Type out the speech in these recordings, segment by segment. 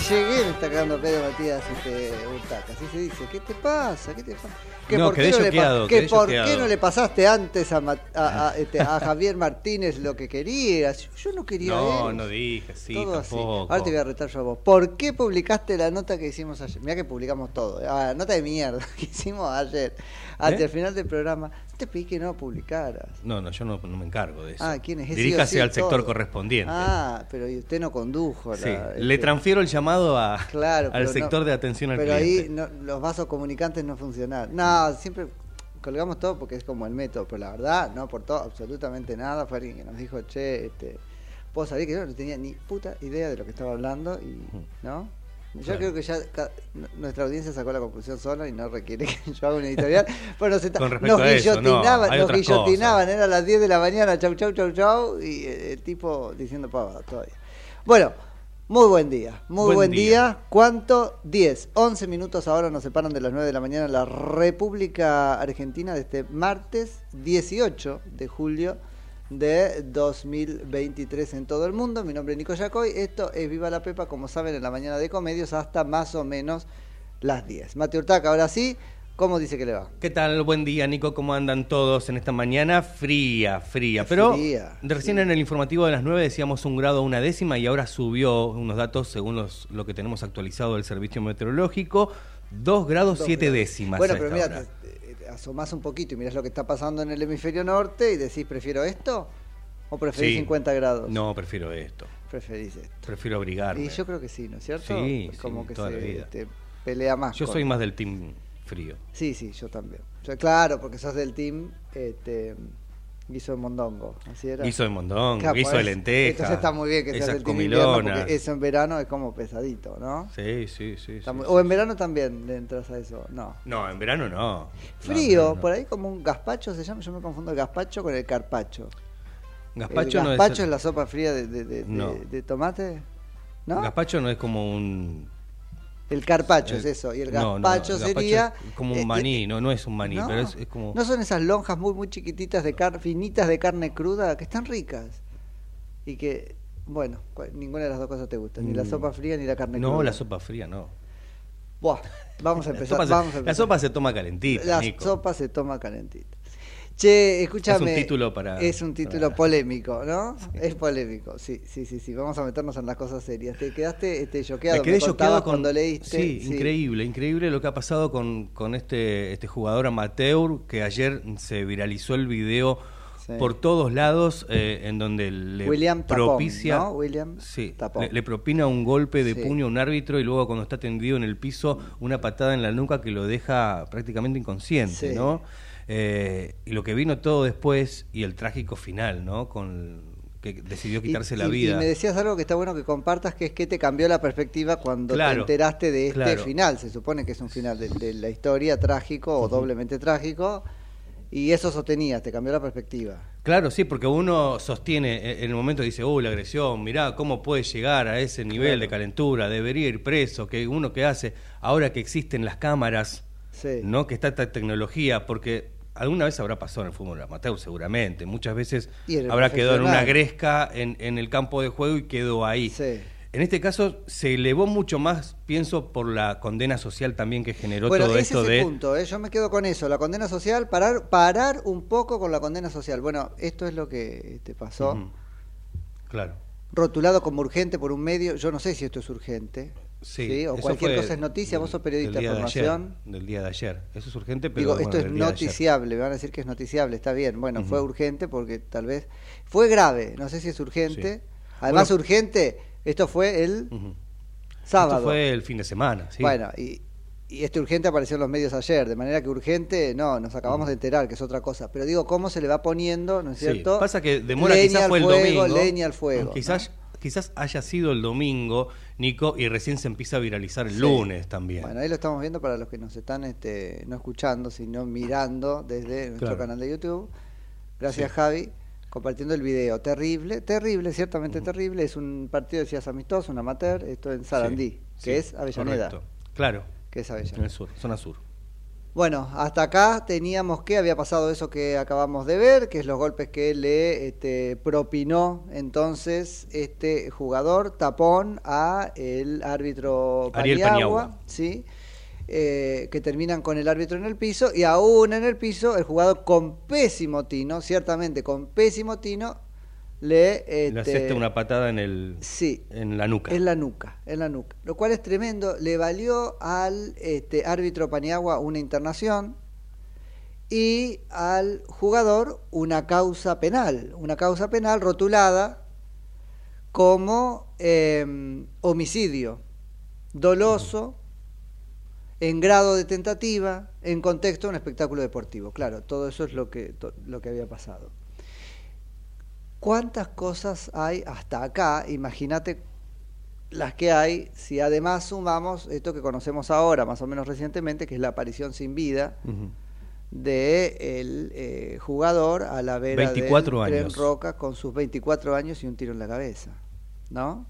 llegué. Me está cagando pedo Matías este. Así se dice. ¿Qué te pasa? ¿Qué te pasa? ¿Que No, por qué no le que por qué no le pasaste antes a, Ma- a, a, este, a Javier Martínez lo que querías? Yo no quería No, él. no dije, sí, Todo así. Ahora te voy a retar yo a vos. ¿Por qué publicaste la nota que hicimos ayer? Mira que publicamos todo. Ah, nota de mierda que hicimos ayer. Hasta ¿Eh? el final del programa. Te pedí que no publicaras. No, no, yo no, no me encargo de eso. Ah, ¿quién es? Diríjase sí sí al sector correspondiente. Ah, pero usted no condujo. sí, la- le este- transfiero el llamado a, Claro, al pero no- sector de atención al pero cliente. ahí no- los vasos comunicantes no funcionaron. No, siempre colgamos todo porque es como el método, pero la verdad no aportó absolutamente nada. Fue alguien que nos dijo, che, este, vos sabés que yo no tenía ni puta idea de lo que estaba hablando y, ¿no? Yo Claro. creo que ya nuestra audiencia sacó la conclusión sola y no requiere que yo haga una editorial. Pero nos, a no, guillotinaban, nos guillotinaban, era las 10 de la mañana, chau, chau, chau, chau, y eh, el tipo diciendo pavada todavía. Bueno, muy buen día, muy buen, Buen día. día. ¿Cuánto? 10, 11 minutos ahora nos separan de las 9 de la mañana en la República Argentina de este martes 18 de julio de 2023 en todo el mundo. Mi nombre es Nico Yacoy, esto es Viva la Pepa, como saben, en la mañana de comedios hasta más o menos las 10. Mateo Urtaca, ahora sí, ¿cómo dice que le va? ¿Qué tal? Buen día, Nico. ¿Cómo andan todos en esta mañana? Fría, fría. Pero Fría, recién en el informativo de las 9 decíamos un grado una décima y ahora subió unos datos según los, lo que tenemos actualizado del servicio meteorológico. 2 grados Dos 7 grados. décimas. Bueno, pero mira, asomás un poquito y mirás lo que está pasando en el hemisferio norte y decís, ¿prefiero esto? ¿O preferís Sí. 50 grados? No, prefiero esto. Preferís esto. Prefiero abrigarme. Y yo creo que sí, ¿no es cierto? Sí, Es como sí, que toda se la vida. este, pelea más. Yo con- soy más del team frío. Sí, sí, yo también. Yo- claro, porque sos del team este, guiso de mondongo. ¿Así era? Guiso de mondongo, Claro, guiso pues, de lenteja. Entonces está muy bien que seas del team invierno, porque eso en verano es como pesadito, ¿no? Sí, sí, sí. Muy- o en sí. verano también le entras a eso. No. No, en verano no. Frío, No, no, no. por ahí como un gazpacho se llama. Yo me confundo el gazpacho con el carpacho. Gazpacho el no gazpacho es. es la sopa fría de, de- de- No. de tomate. ¿No? Gazpacho no es como un. El carpacho es eh, eso. Y el no, no, gazpacho el gazpacho sería. es como eh, un maní, no, no es un maní, no, pero es, es como. no son esas lonjas muy muy chiquititas de car finitas de carne cruda que están ricas y que bueno ninguna de las dos cosas te gusta ni la Mm. sopa fría ni la carne No, cruda la sopa fría no. Buah, vamos a La empezar sopa, se, vamos a la sopa se toma calentita, la Nico. sopa se toma calentita che escúchame Es un título para- es un título para- polémico no es polémico sí sí sí sí vamos a meternos en las cosas serias te quedaste este choqueado Me quedé choqueado con. cuando leíste Sí, increíble, increíble lo que ha pasado con, con este, este jugador amateur que ayer se viralizó el video Sí. por todos lados eh, en donde le William Tapón, propicia ¿no? William sí, le, le propina un golpe de puño a un árbitro y luego cuando está tendido en el piso una patada en la nuca que lo deja prácticamente inconsciente, Sí. ¿no? Eh, y lo que vino todo después y el trágico final, ¿no? Con que decidió quitarse Y- la y- vida. Y me decías algo que está bueno que compartas, que es que te cambió la perspectiva cuando Claro, te enteraste de este claro. final. Se supone que es un final de, de la historia trágico o doblemente trágico. Y eso sostenía, te cambió la perspectiva. Claro, sí, porque uno sostiene, eh, en el momento dice, uy, la agresión, mirá cómo puede llegar a ese nivel Claro. de calentura, debería ir preso, que uno que hace, ahora que existen las cámaras, Sí. ¿no? Que está esta tecnología, porque alguna vez habrá pasado en el fútbol amateur, seguramente, muchas veces habrá quedado en una gresca en, en el campo de juego y quedó ahí. Sí. En este caso se elevó mucho más, pienso, por la condena social también que generó Bueno, todo ese esto es el de... punto, ¿eh? yo me quedo con eso, la condena social, parar, parar un poco con la condena social. Bueno, esto es lo que te pasó. Ujú. Claro. Rotulado como urgente por un medio, yo no sé si esto es urgente. Sí, O cualquier cosa es noticia, vos sos periodista de ayer, formación. del día de ayer. Eso es urgente, pero Digo, bueno, esto es noticiable, me van a decir que es noticiable, está bien. Bueno, fue urgente porque tal vez fue grave, no sé si es urgente. Sí. Además, Bueno. urgente, esto fue el sábado. Esto fue el fin de semana, sí. Bueno, y, y este urgente apareció en los medios ayer, de manera que urgente, no, nos acabamos de enterar que es otra cosa. Pero digo, ¿cómo se le va poniendo, no es Sí, cierto? Pasa que demora leña quizás fue el fuego, domingo. Leña al fuego. Quizás, quizás haya sido el domingo, Nico, y recién se empieza a viralizar el Sí. lunes también. Bueno, ahí lo estamos viendo para los que nos están este, no escuchando, sino mirando desde nuestro Claro. canal de YouTube. Gracias, Sí. Javi, compartiendo el video. Terrible, terrible, ciertamente terrible. Es un partido, decías, amistoso, un amateur. Esto en Sarandí, Sí, que es Avellaneda. correcto. Claro, Que es en Avellaneda. el sur, zona sur. Bueno, hasta acá teníamos que había pasado eso que acabamos de ver, que es los golpes que le este, propinó entonces este jugador tapón a el árbitro Paniagua. sí, eh, que terminan con el árbitro en el piso y aún en el piso el jugador con pésimo tino, ciertamente con pésimo tino, le, Le este, asesta una patada en el sí, en la nuca. en la nuca, en la nuca. Lo cual es tremendo. Le valió al este, árbitro Paniagua una internación y al jugador una causa penal. Una causa penal rotulada como eh, homicidio doloso en grado de tentativa en contexto de un espectáculo deportivo. Claro, todo eso es lo que, lo que había pasado. ¿Cuántas cosas hay hasta acá? Imagínate las que hay si además sumamos esto que conocemos ahora, más o menos recientemente, que es la aparición sin vida de el eh, jugador a la vera 24 del Tren años. Roca con sus 24 años y un tiro en la cabeza, ¿no?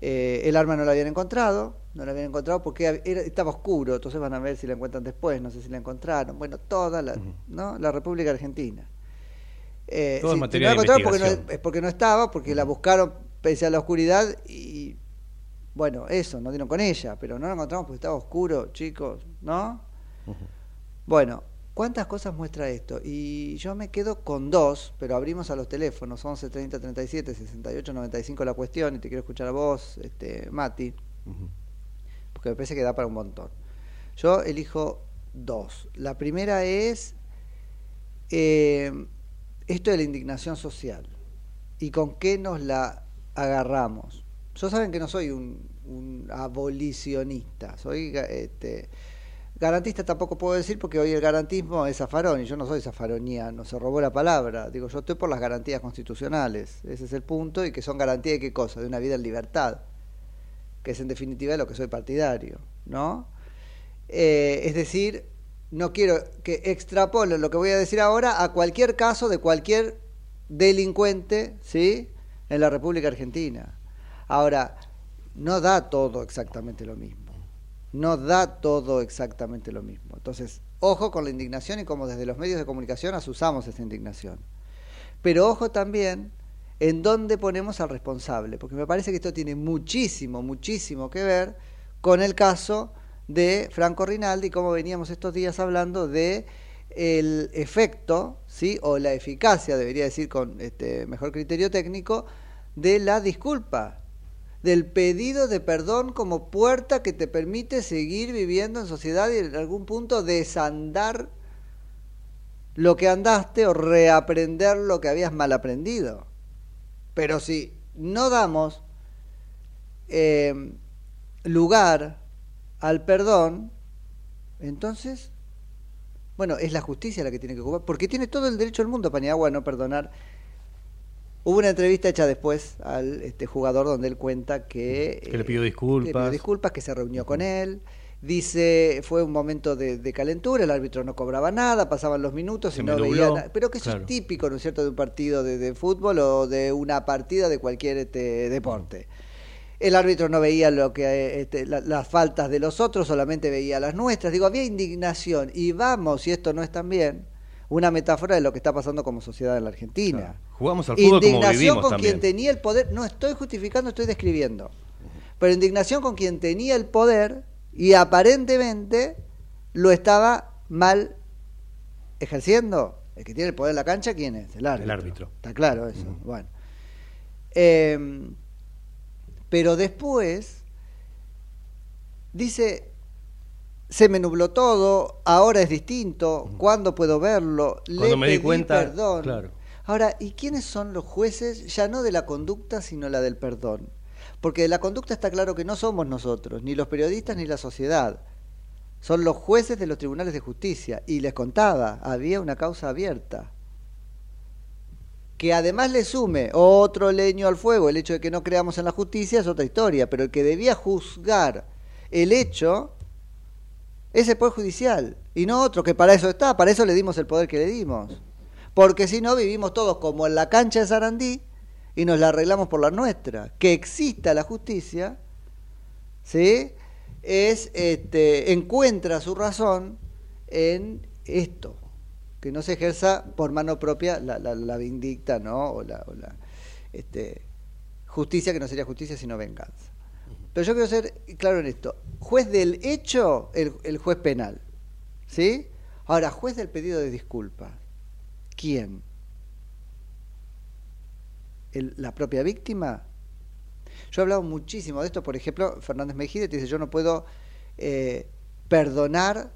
Eh, el arma no la habían encontrado, no la habían encontrado porque era- estaba oscuro, entonces van a ver si la encuentran después, no sé si la encontraron, bueno, toda la, ¿no? la República Argentina. Eh, Todo es si- si materia no la de encontraron porque no, es porque no estaba, porque la buscaron pese a la oscuridad y bueno, eso, no dieron con ella, pero no la encontramos porque estaba oscuro, chicos, ¿no? Bueno, ¿cuántas cosas muestra esto? Y yo me quedo con dos, pero abrimos a los teléfonos, 11 30 37 68 95 la cuestión, y te quiero escuchar a vos, este, Mati, porque me parece que da para un montón. Yo elijo dos. La primera es eh, esto de la indignación social y con qué nos la agarramos. Yo saben que no soy un, abolicionista, soy este, garantista tampoco puedo decir porque hoy el garantismo es zafarón y yo no soy zafaroniano, se robó la palabra. Digo, yo estoy por las garantías constitucionales, ese es el punto, y que son garantías de qué cosa, de una vida en libertad, que es en definitiva de lo que soy partidario, ¿no? Eh, es decir, no quiero que extrapolen lo que voy a decir ahora a cualquier caso de cualquier delincuente, ¿sí? En la República Argentina. Ahora, no da todo exactamente lo mismo. No da todo exactamente lo mismo. Entonces, ojo con la indignación y como desde los medios de comunicación asusamos esa indignación. Pero ojo también en dónde ponemos al responsable, porque me parece que esto tiene muchísimo, muchísimo que ver con el caso de Franco Rinaldi, como veníamos estos días hablando de el efecto, ¿sí? o la eficacia, debería decir con este mejor criterio técnico, de la disculpa, del pedido de perdón como puerta que te permite seguir viviendo en sociedad y en algún punto desandar lo que andaste o reaprender lo que habías mal aprendido. Pero si no damos eh, lugar al perdón, entonces, bueno, es la justicia la que tiene que ocupar, porque tiene todo el derecho del mundo Paniagua a no perdonar. Hubo una entrevista hecha después al este jugador donde él cuenta que... Que le pidió eh, disculpas. que le pidió disculpas, que se reunió con él. Dice, fue un momento de, de calentura, el árbitro no cobraba nada, pasaban los minutos Se y no veía nada. Pero que eso claro. es típico, ¿no es cierto?, de un partido de, de fútbol o de una partida de cualquier este, deporte. El árbitro no veía lo que este, la- las faltas de los otros, solamente veía las nuestras. Digo, había indignación. Y vamos, si esto no es tan bien, una metáfora de lo que está pasando como sociedad en la Argentina. Claro. Jugamos al fútbol como Indignación vivimos con también. quien tenía el poder. No estoy justificando, estoy describiendo. Pero indignación con quien tenía el poder y aparentemente lo estaba mal ejerciendo. El que tiene el poder en la cancha, ¿quién es? El árbitro. El árbitro. Está claro eso. Bueno. Eh, pero después dice, se me nubló todo, ahora es distinto, ¿cuándo puedo verlo? Cuando Le me di pedí cuenta, perdón. claro. Ahora, ¿y quiénes son los jueces ya no de la conducta, sino la del perdón? Porque de la conducta está claro que no somos nosotros, ni los periodistas ni la sociedad. Son los jueces de los tribunales de justicia. Y les contaba, había una causa abierta. Que además le sume otro leño al fuego, el hecho de que no creamos en la justicia es otra historia, pero el que debía juzgar el hecho es el Poder Judicial, y no otro, que para eso está, para eso le dimos el poder que le dimos. Porque si no, vivimos todos como en la cancha de Sarandí y nos la arreglamos por la nuestra. Que exista la justicia, ¿sí? Es, este, encuentra su razón en esto, que no se ejerza por mano propia la, la, la vindicta, ¿no? O la, o la, este, justicia que no sería justicia sino venganza. Pero yo quiero ser claro en esto. Juez del hecho, el, el juez penal. ¿Sí? Ahora, juez del pedido de disculpas. ¿Quién? ¿El- ¿La propia víctima? Yo he hablado muchísimo de esto, por ejemplo, Fernández Mejide te dice, yo no puedo eh, perdonar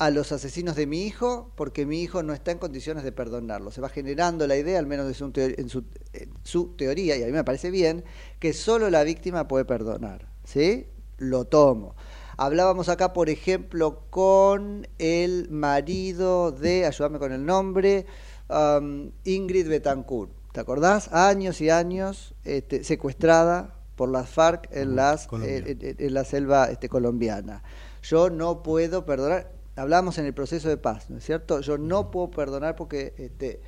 a los asesinos de mi hijo porque mi hijo no está en condiciones de perdonarlo. Se va generando la idea, al menos su en, su, en su teoría, y a mí me parece bien, que solo la víctima puede perdonar. ¿Sí? Lo tomo. Hablábamos acá, por ejemplo, con el marido de, ayúdame con el nombre, um, Ingrid Betancourt. ¿Te acordás? Años y años este, secuestrada por las FARC en, las, eh, en- en la selva este, colombiana. Yo no puedo perdonar, hablamos en el proceso de paz, ¿no es cierto? Yo no puedo perdonar porque este,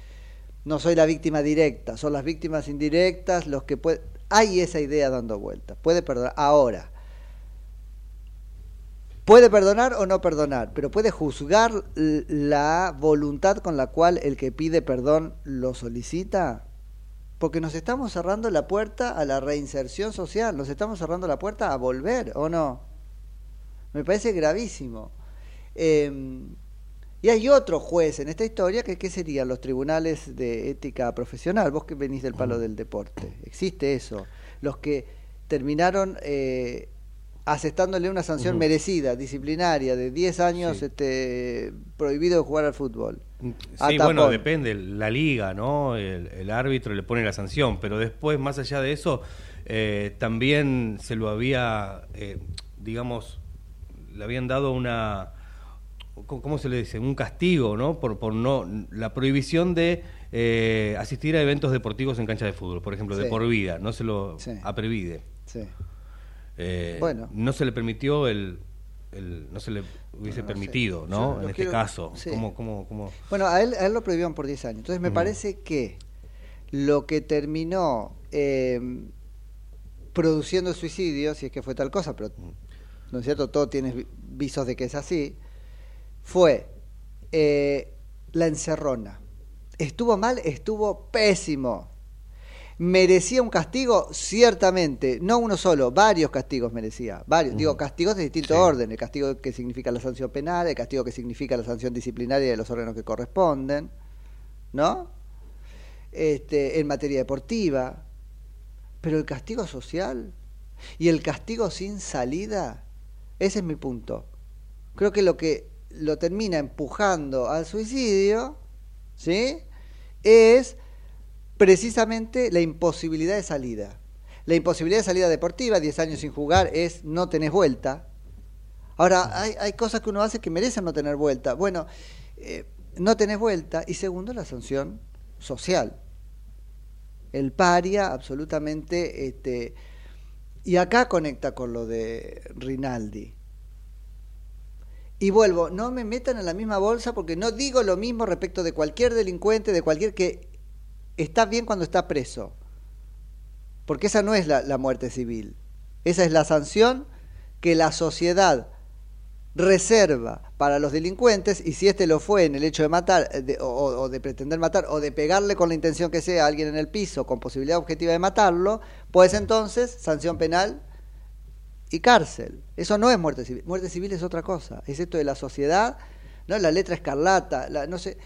no soy la víctima directa, son las víctimas indirectas los que pueden... Hay esa idea dando vueltas, puede perdonar. Ahora, puede perdonar o no perdonar, pero puede juzgar la voluntad con la cual el que pide perdón lo solicita. Porque nos estamos cerrando la puerta a la reinserción social, nos estamos cerrando la puerta a volver, ¿o no? Me parece gravísimo. Eh, y hay otro juez en esta historia que ¿qué serían los tribunales de ética profesional. Vos que venís del palo del deporte, existe eso. Los que terminaron eh, asestándole una sanción merecida, disciplinaria, de 10 años Sí. este, prohibido de jugar al fútbol. A Sí, bueno, depende, la liga, ¿no? El, el árbitro le pone la sanción, pero después, más allá de eso, eh, también se lo había, eh, digamos, le habían dado una, ¿cómo se le dice? Un castigo, ¿no? Por, por no, la prohibición de eh, asistir a eventos deportivos en cancha de fútbol, por ejemplo, de por vida, no se lo Sí. aprevide. Sí. Eh, Bueno. No se le permitió el, el- no se le hubiese No, no sé. permitido, ¿no? En este quiero- caso, sí. ¿cómo, cómo, cómo? Bueno, a él, a él lo prohibieron por 10 años. Entonces me parece que lo que terminó eh, produciendo suicidio, si es que fue tal cosa, pero ¿no es cierto? Todo tiene vi- visos de que es así, fue eh, la encerrona. ¿Estuvo mal? Estuvo pésimo. ¿Merecía un castigo? Ciertamente. No uno solo, varios castigos merecía. Varios. Digo, castigos de distinto Sí. orden. El castigo que significa la sanción penal, el castigo que significa la sanción disciplinaria de los órganos que corresponden. ¿No? Este, en materia deportiva. Pero el castigo social y el castigo sin salida, ese es mi punto. Creo que lo que lo termina empujando al suicidio ¿sí? Es precisamente la imposibilidad de salida. La imposibilidad de salida deportiva, 10 años sin jugar, es no tenés vuelta. Ahora, hay, hay cosas que uno hace que merecen no tener vuelta. Bueno, eh, no tenés vuelta. Y segundo, la sanción social. El paria, absolutamente. Este, y acá conecta con lo de Rinaldi. Y vuelvo, no me metan en la misma bolsa porque no digo lo mismo respecto de cualquier delincuente, de cualquier que está bien cuando está preso. Porque esa no es la, muerte civil. Esa es la sanción que la sociedad reserva para los delincuentes y si este lo fue en el hecho de matar eh, de- o, o de pretender matar o de pegarle con la intención que sea a alguien en el piso con posibilidad objetiva de matarlo, pues entonces sanción penal y cárcel. Eso no es muerte civil. Muerte civil es otra cosa. Es esto de la sociedad, no la letra escarlata, la, no sé,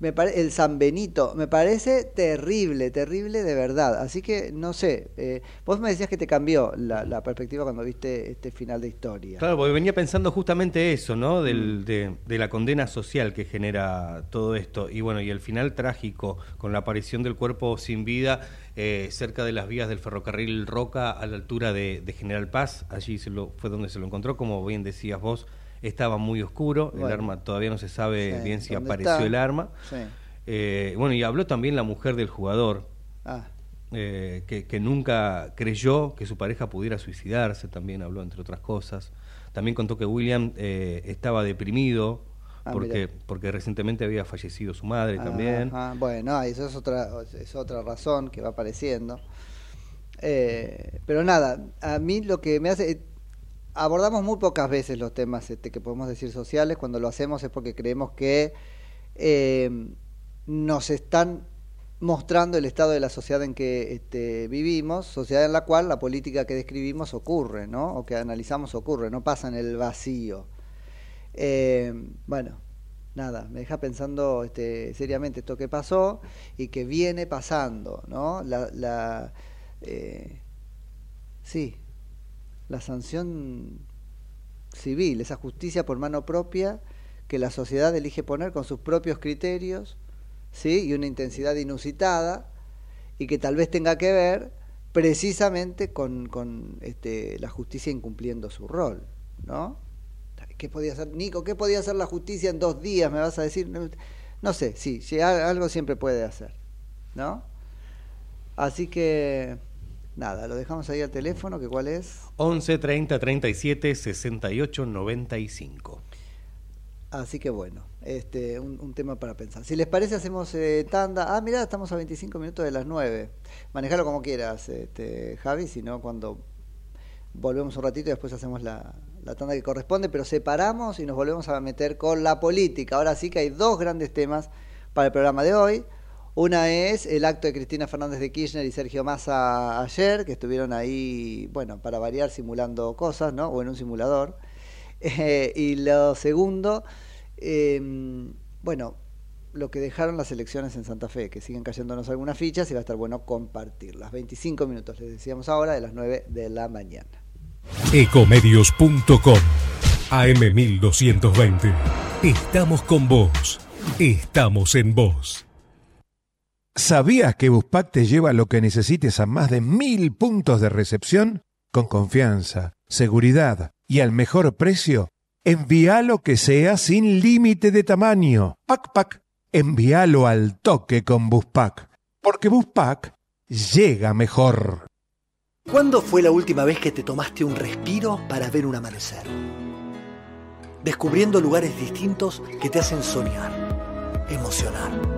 me pare- el San Benito, me parece terrible, terrible de verdad. Así que no sé. eh, vos me decías que te cambió la, la perspectiva cuando viste este final de historia. Claro, porque venía pensando justamente eso, ¿no? Mm. Del, de, de la condena social que genera todo esto. Y bueno, y el final trágico, con la aparición del cuerpo sin vida eh, cerca de las vías del ferrocarril Roca, a la altura de, de General Paz. Allí se lo, fue donde se lo encontró, como bien decías vos, estaba muy oscuro. El arma todavía no se sabe Sí, bien si ¿dónde apareció está? el arma. Sí. Eh, bueno, y habló también la mujer del jugador. Ah. eh, que, que nunca creyó que su pareja pudiera suicidarse, también habló entre otras cosas. También contó que William eh, estaba deprimido Ah, porque, porque recientemente había fallecido su madre también. Ajá, bueno, eso es otra, es otra razón que va apareciendo. Pero nada, a mí lo que me hace... Abordamos muy pocas veces los temas este, que podemos decir sociales. Cuando lo hacemos es porque creemos que eh, nos están mostrando el estado de la sociedad en que este, vivimos, sociedad en la cual la política que describimos ocurre, ¿no? O que analizamos ocurre, no pasa en el vacío. Eh, bueno, nada, me deja pensando este, seriamente esto que pasó y que viene pasando, ¿no? La, la, eh, sí, la sanción civil, esa justicia por mano propia que la sociedad elige poner con sus propios criterios, ¿sí? Y una intensidad inusitada y que tal vez tenga que ver precisamente con, con este, la justicia incumpliendo su rol, ¿no? ¿Qué podía hacer, Nico? ¿Qué podía hacer la justicia en dos días? Me vas a decir. No, sé, sí, sí, al- algo siempre puede hacer, ¿no? Así que, nada, lo dejamos ahí al teléfono, que cuál es. 11 30 37 68 95. Así que bueno, este, un, un tema para pensar. Si les parece, hacemos eh, tanda. Ah, mirá, estamos a 25 minutos de las 9. Manejalo como quieras, este, Javi, si no, cuando volvemos un ratito y después hacemos la, la tanda que corresponde, pero separamos y nos volvemos a meter con la política. Ahora sí que hay dos grandes temas para el programa de hoy. Una es el acto de Cristina Fernández de Kirchner y Sergio Massa ayer, que estuvieron ahí, bueno, para variar simulando cosas, ¿no? O en un simulador. Eh, y lo segundo, eh, bueno, lo que dejaron las elecciones en Santa Fe, que siguen cayéndonos algunas fichas y va a estar bueno compartirlas. 25 minutos, les decíamos ahora, de las 9 de la mañana. Ecomedios.com AM1220. Estamos con vos. Estamos en vos. ¿Sabías que Buspack te lleva lo que necesites a más de mil puntos de recepción? Con confianza, seguridad y al mejor precio. Envíalo que sea sin límite de tamaño. Pac Pac, envíalo al toque con Buspack. Porque Buspack llega mejor. ¿Cuándo fue la última vez que te tomaste un respiro para ver un amanecer? Descubriendo lugares distintos que te hacen soñar, emocionar.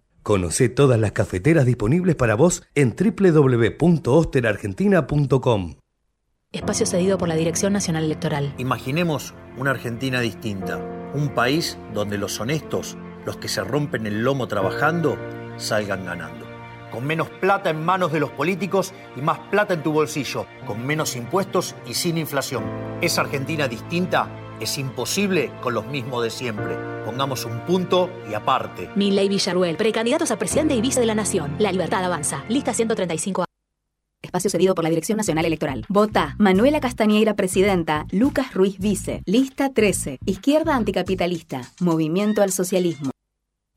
Conoce todas las cafeteras disponibles para vos en www.osterargentina.com. Espacio cedido por la Dirección Nacional Electoral. Imaginemos una Argentina distinta, un país donde los honestos, los que se rompen el lomo trabajando, salgan ganando. Con menos plata en manos de los políticos y más plata en tu bolsillo, con menos impuestos y sin inflación. Esa Argentina distinta es imposible con los mismos de siempre. Pongamos un punto y aparte. Milley Villaruel, precandidatos a presidente y vice de la Nación. La libertad avanza. Lista 135. Espacio cedido por la Dirección Nacional Electoral. Vota Manuela Castañeira, presidenta. Lucas Ruiz, vice. Lista 13. Izquierda anticapitalista. Movimiento al socialismo.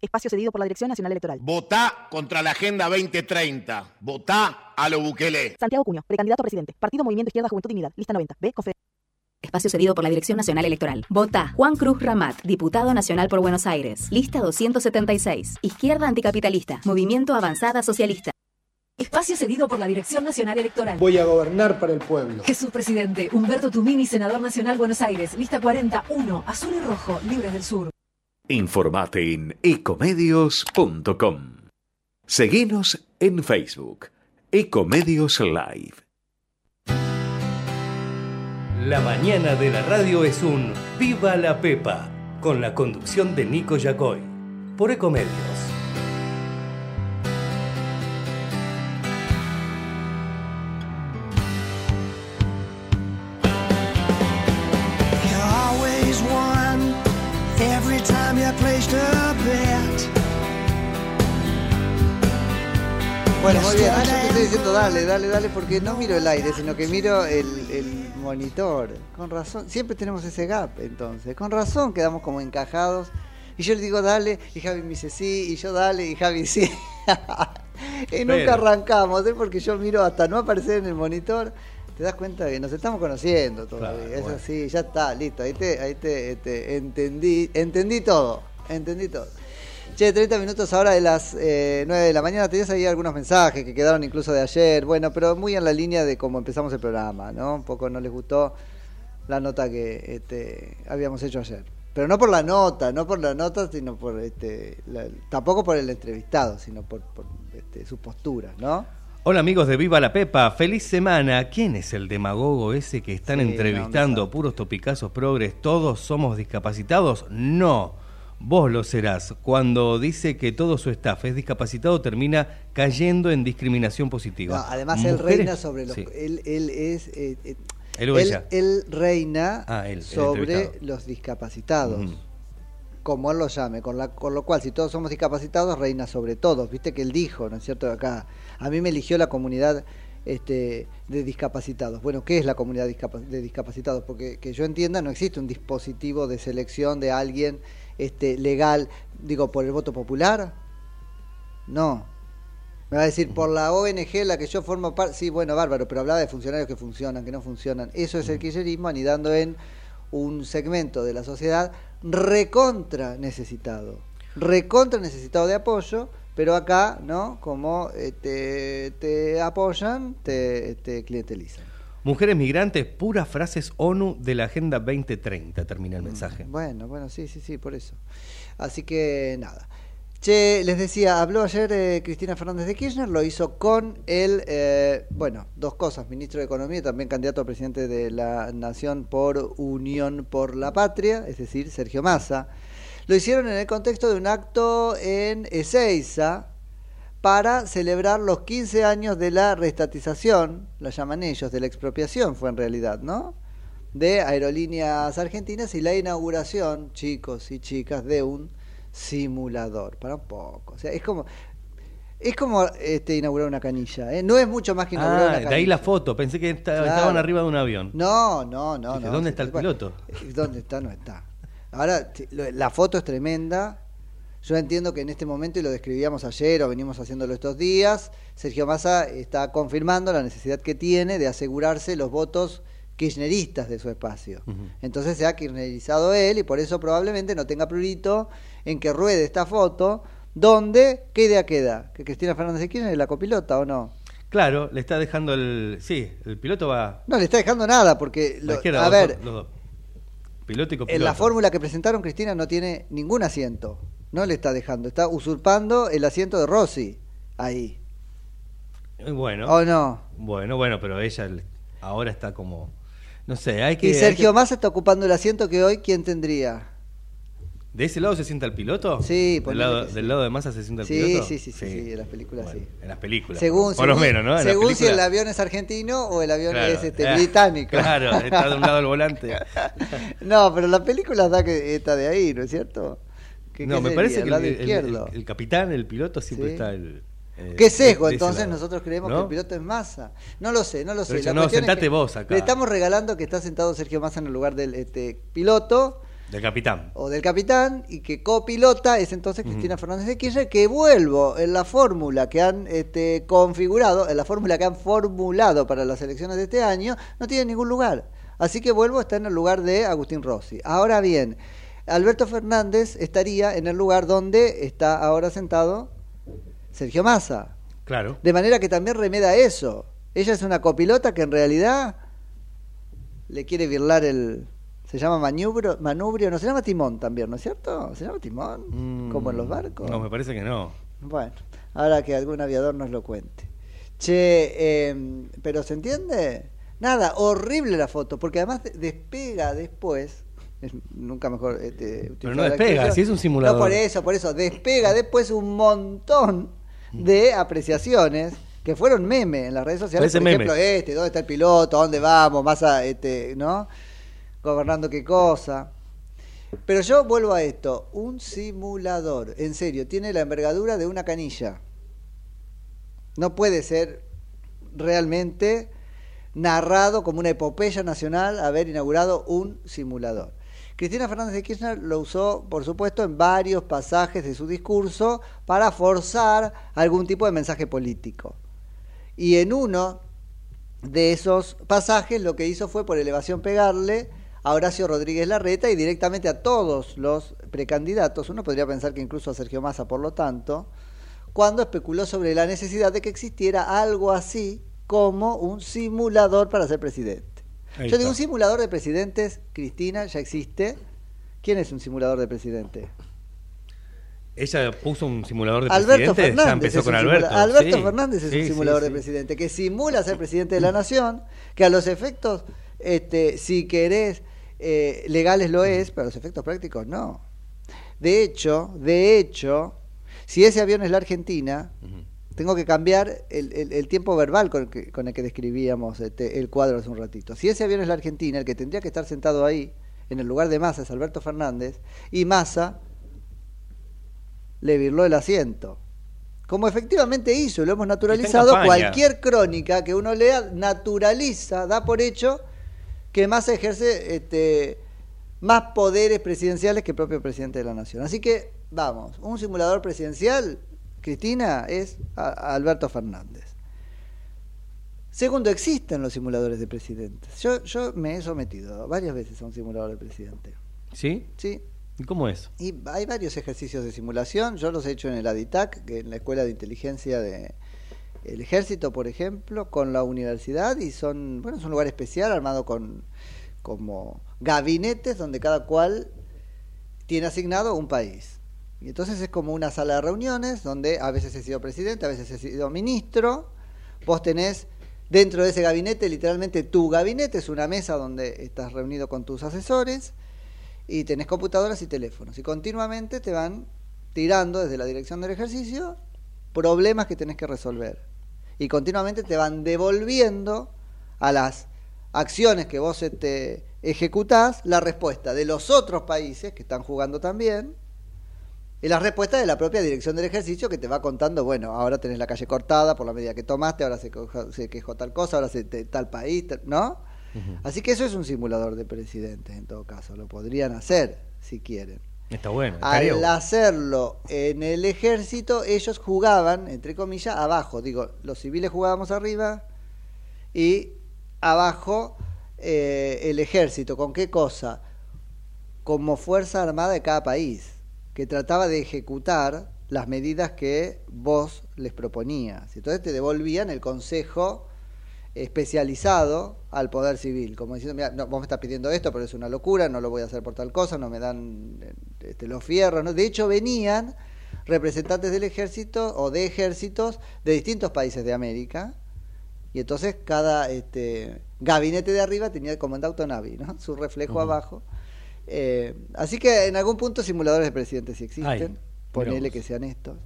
Espacio cedido por la Dirección Nacional Electoral. Votá contra la Agenda 2030. Votá a lo Bukele. Santiago Cuño, precandidato a presidente. Partido Movimiento Izquierda Juventud Dignidad. Lista 90. B. Espacio cedido por la Dirección Nacional Electoral. Vota Juan Cruz Ramat, diputado nacional por Buenos Aires. Lista 276. Izquierda anticapitalista. Movimiento Avanzada Socialista. Espacio cedido por la Dirección Nacional Electoral. Voy a gobernar para el pueblo. Jesús Presidente, Humberto Tumini, Senador Nacional Buenos Aires. Lista 41. Azul y rojo, libres del sur. Informate en ecomedios.com. Seguinos en Facebook. Ecomedios Live. La mañana de la radio es un Viva la Pepa, con la conducción de Nico Yacoy, por Ecomedios. Diciendo dale, dale, dale, porque no miro el aire, sino que miro el, el monitor. Con razón, siempre tenemos ese gap, entonces. Con razón quedamos como encajados. Y yo le digo dale, y Javi me dice sí, y yo dale, y Javi sí. y nunca Pero- arrancamos, ¿eh? porque yo miro hasta no aparecer en el monitor. Te das cuenta que nos estamos conociendo todavía. Claro, es bueno. así, ya está, listo. Ahí te, ahí te, te entendí, entendí todo. Entendí todo. Che, 30 minutos ahora de las eh, 9 de la mañana. Tenías ahí algunos mensajes que quedaron incluso de ayer. Bueno, pero muy en la línea de cómo empezamos el programa, ¿no? Un poco no les gustó la nota que este, habíamos hecho ayer. Pero no por la nota, no por la nota, sino por este, la- tampoco por el entrevistado, sino por, por, este, su postura, ¿no? Hola amigos de Viva la Pepa, feliz semana. ¿Quién es el demagogo ese que están Sí, entrevistando? Puros topicazos progres, ¿todos somos discapacitados? No, vos lo serás. Cuando dice que todo su staff es discapacitado, termina cayendo en discriminación positiva. No, además él reina sobre los... Sí. Él, él es... eh, eh, Él o ella. él reina Ah, él, sobre los discapacitados. Ujú. como él lo llame, con, la, con lo cual si todos somos discapacitados, reina sobre todos. Viste que él dijo, ¿no es cierto? Acá, a mí me eligió la comunidad este, de discapacitados. Bueno, ¿qué es la comunidad de discapacitados? Porque que yo entienda, no existe un dispositivo de selección de alguien este, legal, digo, por el voto popular. No. Me va a decir, por la ONG la que yo formo parte, sí, bueno, bárbaro, pero hablaba de funcionarios que funcionan, que no funcionan. Eso es el kirchnerismo anidando en un segmento de la sociedad recontra necesitado, recontra necesitado de apoyo, pero acá, ¿no? Como eh, te, te apoyan, te, te clientelizan. Mujeres migrantes, puras frases ONU de la Agenda 2030, termina el mensaje. Bueno, bueno, sí, sí, sí, por eso. Así que nada. Che, les decía, habló ayer eh, Cristina Fernández de Kirchner, lo hizo con el, eh, bueno, dos cosas, ministro de Economía y también candidato a presidente de la Nación por Unión por la Patria, es decir, Sergio Massa. Lo hicieron en el contexto de un acto en Ezeiza para celebrar los 15 años de la restatización, la llaman ellos, de la expropiación fue en realidad, ¿no? De aerolíneas argentinas y la inauguración, chicos y chicas, de un simulador, para un poco. O sea, es como, es como este, inaugurar una canilla, ¿eh? No es mucho más que inaugurar Ah, una de canilla. ahí la foto. Pensé que Claro. estaban arriba de un avión. No, no, no. Dije, no ¿Dónde está el piloto? ¿Dónde está? No está. Ahora, la foto es tremenda. Yo entiendo que en este momento, y lo describíamos ayer o venimos haciéndolo estos días, Sergio Massa está confirmando la necesidad que tiene de asegurarse los votos kirchneristas de su espacio. Entonces se ha kirchnerizado él y por eso probablemente no tenga prurito en que ruede esta foto donde, ¿qué idea queda? ¿Que Cristina Fernández de Kirchner es la copilota o no? Claro, le está dejando el. Sí, el piloto va. No le está dejando nada porque, lo- a los ver, los dos. Piloto y copiloto. En la fórmula que presentaron, Cristina no tiene ningún asiento. No le está dejando. Está usurpando el asiento de Rossi ahí. Eh, Bueno. ¿O no? Bueno, bueno, pero ella ahora está como. No sé, hay que. Y Sergio que- Massa está ocupando el asiento que hoy, ¿quién tendría? ¿De ese lado se sienta el piloto? Sí, ¿Del ponele lado, sí. ¿Del lado de Massa se sienta el Sí, piloto? sí, sí, sí, sí, en las películas sí. En las películas. Según, por lo menos, ¿no? En según si el avión es argentino o el avión Claro, es este, eh, británico. Claro, está de un lado el volante. no, pero la película da que está de ahí, ¿no es cierto? ¿Qué- no, qué me sería? parece que el, el- izquierdo. el- el capitán, el piloto, siempre está el. eh, ¿Qué sesgo? Entonces lado. nosotros creemos ¿No? que el piloto es Massa. No lo sé, no lo sé. Pero La no, es sentate que vos acá. Le estamos regalando que está sentado Sergio Massa en el lugar del este, piloto Del capitán. o del capitán y que copilota es entonces Cristina. Fernández de Kirchner, que vuelvo en la fórmula que han este, configurado, en la fórmula que han formulado para las elecciones de este año, no tiene ningún lugar. Así que vuelvo está en el lugar de Agustín Rossi. Ahora bien, Alberto Fernández estaría en el lugar donde está ahora sentado Sergio Massa. Claro. De manera que también remeda eso. Ella es una copilota que en realidad le quiere virlar el... Se llama manubrio, manubrio, no se llama timón también, ¿no es cierto? ¿Se llama timón? Como en los barcos. Mm, No, me parece que no. Bueno, ahora que algún aviador nos lo cuente. Che, eh, pero ¿se entiende? Nada, horrible la foto, porque además de- despega después. es nunca mejor. Este, utilizar no despega, si es un simulador. No, por eso, por eso. Despega después un montón de apreciaciones que fueron meme en las redes sociales. Parece por meme. ejemplo, este, ¿dónde está el piloto? ¿Dónde vamos? Más a, este, ¿no? Gobernando qué cosa. Pero yo vuelvo a esto, un simulador, en serio, tiene la envergadura de una canilla. No puede ser realmente narrado como una epopeya nacional haber inaugurado un simulador. Cristina Fernández de Kirchner lo usó, por supuesto, en varios pasajes de su discurso para forzar algún tipo de mensaje político. Y en uno de esos pasajes lo que hizo fue por elevación pegarle a Horacio Rodríguez Larreta y directamente a todos los precandidatos, uno podría pensar que incluso a Sergio Massa por lo tanto, cuando especuló sobre la necesidad de que existiera algo así como un simulador para ser presidente. Yo digo, un simulador de presidentes, Cristina, ya existe. ¿Quién es un simulador de presidente? Ella puso un simulador de Alberto presidente. Fernández. ya empezó es con un Alberto. simula- Alberto Sí. Fernández es Sí, un simulador sí. de presidente que simula ser presidente de la nación, que a los efectos, este, si querés, eh, legales lo es, pero los efectos prácticos no. De hecho, de hecho, si ese avión es la Argentina, tengo que cambiar el, el- el tiempo verbal con, que- con el que describíamos este, el cuadro hace un ratito. Si ese avión es la Argentina, el que tendría que estar sentado ahí, en el lugar de Massa, es Alberto Fernández, y Massa le virló el asiento. Como efectivamente hizo, lo hemos naturalizado, cualquier crónica que uno lea naturaliza, da por hecho que Massa ejerce este, más poderes presidenciales que el propio presidente de la nación. Así que, vamos, un simulador presidencial, Cristina, es a- a Alberto Fernández. Segundo, existen los simuladores de presidentes. Yo, yo me he sometido varias veces a un simulador de presidente. ¿Sí? Sí. ¿Y cómo es? Y hay varios ejercicios de simulación. Yo los he hecho en el ADITAC, que es la Escuela de Inteligencia de el Ejército, por ejemplo, con la universidad y son, bueno, es un lugar especial armado con como gabinetes donde cada cual tiene asignado un país. Y entonces es como una sala de reuniones donde a veces he sido presidente, a veces he sido ministro. Vos tenés dentro de ese gabinete, literalmente tu gabinete es una mesa donde estás reunido con tus asesores y tenés computadoras y teléfonos. Y continuamente te van tirando desde la dirección del ejercicio problemas que tenés que resolver. Y continuamente te van devolviendo a las acciones que vos este, ejecutás la respuesta de los otros países que están jugando también y la respuesta de la propia dirección del ejercicio que te va contando, bueno, ahora tenés la calle cortada por la medida que tomaste, ahora se, coja- se quejó tal cosa, ahora se te- tal país, ¿no? Así que eso es un simulador de presidentes en todo caso, lo podrían hacer si quieren. Está bueno. Al hacerlo en el ejército, ellos jugaban, entre comillas, abajo. Digo, los civiles jugábamos arriba y abajo eh, el ejército. ¿Con qué cosa? Como fuerza armada de cada país, que trataba de ejecutar las medidas que vos les proponías. Entonces te devolvían el consejo especializado al poder civil, como diciendo, mira, no, vos me estás pidiendo esto, pero es una locura, no lo voy a hacer por tal cosa, no me dan eh, este, los fierros, ¿no? De hecho venían representantes del ejército o de ejércitos de distintos países de América, y entonces cada este, gabinete de arriba tenía el comandante Navi, ¿no? Su reflejo abajo. Eh, así que en algún punto simuladores de presidentes sí existen, Ay, ponele que sean estos.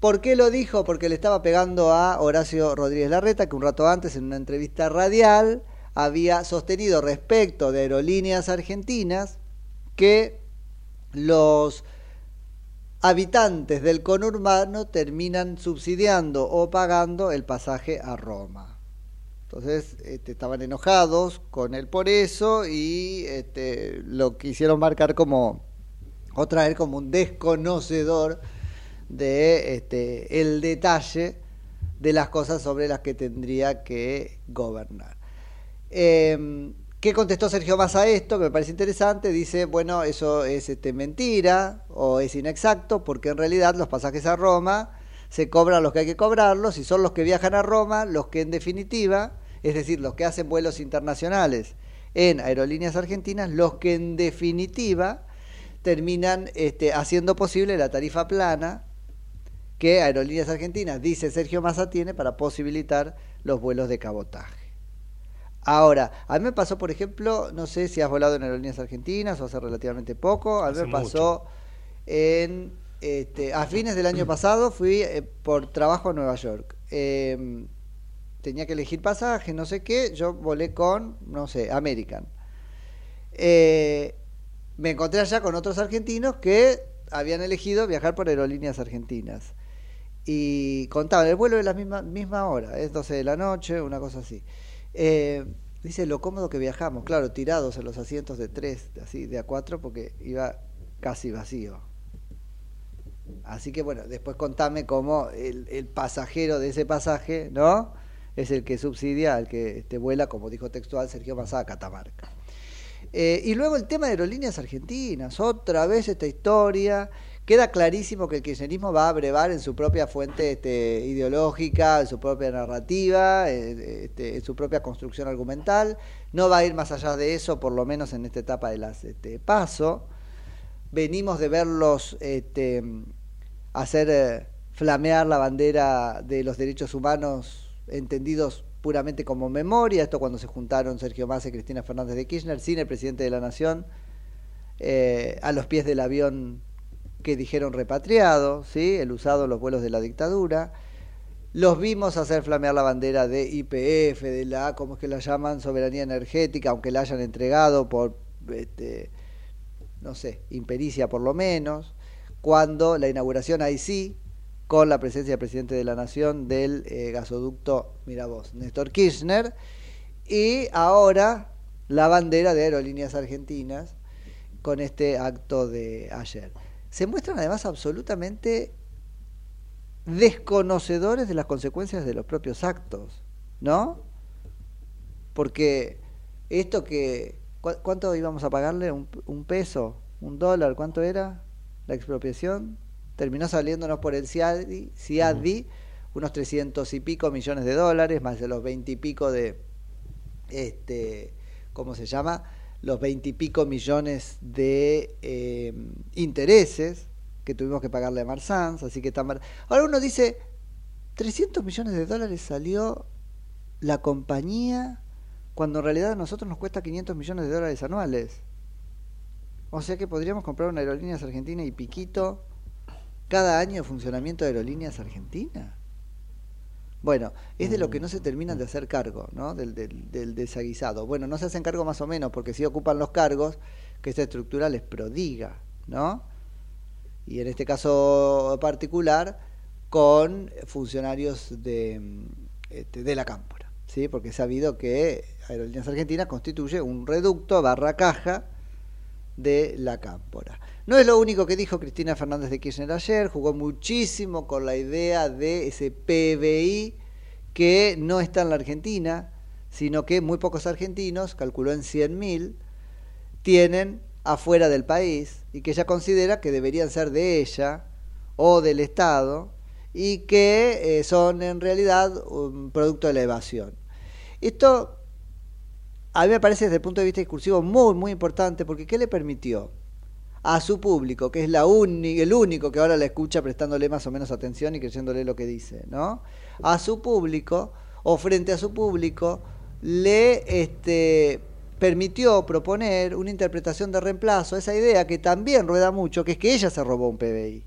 ¿Por qué lo dijo? Porque le estaba pegando a Horacio Rodríguez Larreta, que un rato antes, en una entrevista radial, había sostenido respecto de aerolíneas argentinas que los habitantes del conurbano terminan subsidiando o pagando el pasaje a Roma. Entonces este, estaban enojados con él por eso y este, lo quisieron marcar como o traer como un desconocedor de este, el detalle de las cosas sobre las que tendría que gobernar. Eh, ¿Qué contestó Sergio Massa a esto? Que me parece interesante. Dice, bueno, eso es este, mentira o es inexacto, porque en realidad los pasajes a Roma se cobran los que hay que cobrarlos y son los que viajan a Roma los que en definitiva, es decir, los que hacen vuelos internacionales en aerolíneas argentinas, los que en definitiva terminan este, haciendo posible la tarifa plana que Aerolíneas Argentinas, dice Sergio Massa, tiene para posibilitar los vuelos de cabotaje. Ahora, a mí me pasó, por ejemplo, no sé si has volado en Aerolíneas Argentinas o hace relativamente poco, a mí Hace me pasó en, este, a fines del año pasado, fui eh, por trabajo a Nueva York. Eh, tenía que elegir pasaje, no sé qué, yo volé con, no sé, American. Eh, me encontré allá con otros argentinos que habían elegido viajar por aerolíneas argentinas. Y contaban el vuelo de la misma, misma hora, es 12 de la noche, una cosa así. Eh, dice lo cómodo que viajamos, claro, tirados en los asientos de tres, así, de a cuatro, porque iba casi vacío. Así que bueno, después contame cómo el, pasajero de ese pasaje, ¿no? Es el que subsidia al que este, vuela, como dijo textual Sergio Massa, a Catamarca. Eh, y luego el tema de aerolíneas argentinas, otra vez esta historia. Queda clarísimo que el kirchnerismo va a brevar en su propia fuente este, ideológica, en su propia narrativa, este, en su propia construcción argumental. No va a ir más allá de eso, por lo menos en esta etapa de las este, paso. Venimos de verlos este, hacer eh, flamear la bandera de los derechos humanos entendidos puramente como memoria, esto cuando se juntaron Sergio Massa y Cristina Fernández de Kirchner, sin el presidente de la Nación, eh, a los pies del avión que dijeron repatriado, ¿sí? el usado en los vuelos de la dictadura. Los vimos hacer flamear la bandera de IPF, de la, ¿cómo es que la llaman? Soberanía energética, aunque la hayan entregado por, este, no sé, impericia por lo menos, cuando la inauguración ahí sí, con la presencia del presidente de la Nación del eh, gasoducto, mira vos, Néstor Kirchner, y ahora la bandera de Aerolíneas Argentinas con este acto de ayer. Se muestran además absolutamente desconocedores de las consecuencias de los propios actos, ¿no? Porque esto que... ¿cu- ¿Cuánto íbamos a pagarle? ¿Un, un peso? ¿Un dólar? ¿Cuánto era la expropiación? Terminó saliéndonos por el CIADI, CIADI unos 300 y pico millones de dólares, más de los 20 y pico de, este, ¿cómo se llama? Los 20 y pico millones de eh, intereses que tuvimos que pagarle a Marsans, así que está mar- Ahora uno dice, 300 millones de dólares salió la compañía cuando en realidad a nosotros nos cuesta 500 millones de dólares anuales. O sea que podríamos comprar una aerolíneas argentina y piquito cada año de funcionamiento de aerolíneas argentinas. Bueno, es de lo que no se terminan de hacer cargo, ¿no? Del, del, del desaguisado. Bueno, no se hacen cargo más o menos, porque si ocupan los cargos que esta estructura les prodiga, ¿no? Y en este caso particular, con funcionarios de, este, de la cámpora, ¿sí? Porque es sabido que Aerolíneas Argentinas constituye un reducto barra caja de la cámpora. No es lo único que dijo Cristina Fernández de Kirchner ayer, jugó muchísimo con la idea de ese PBI que no está en la Argentina, sino que muy pocos argentinos, calculó en 100.000, tienen afuera del país y que ella considera que deberían ser de ella o del Estado y que eh, son en realidad un producto de la evasión. Esto a mí me parece desde el punto de vista discursivo muy, muy importante porque ¿qué le permitió? A su público, que es la el único que ahora la escucha prestándole más o menos atención y creyéndole lo que dice, ¿no? A su público, o frente a su público, le este, permitió proponer una interpretación de reemplazo a esa idea que también rueda mucho, que es que ella se robó un PBI.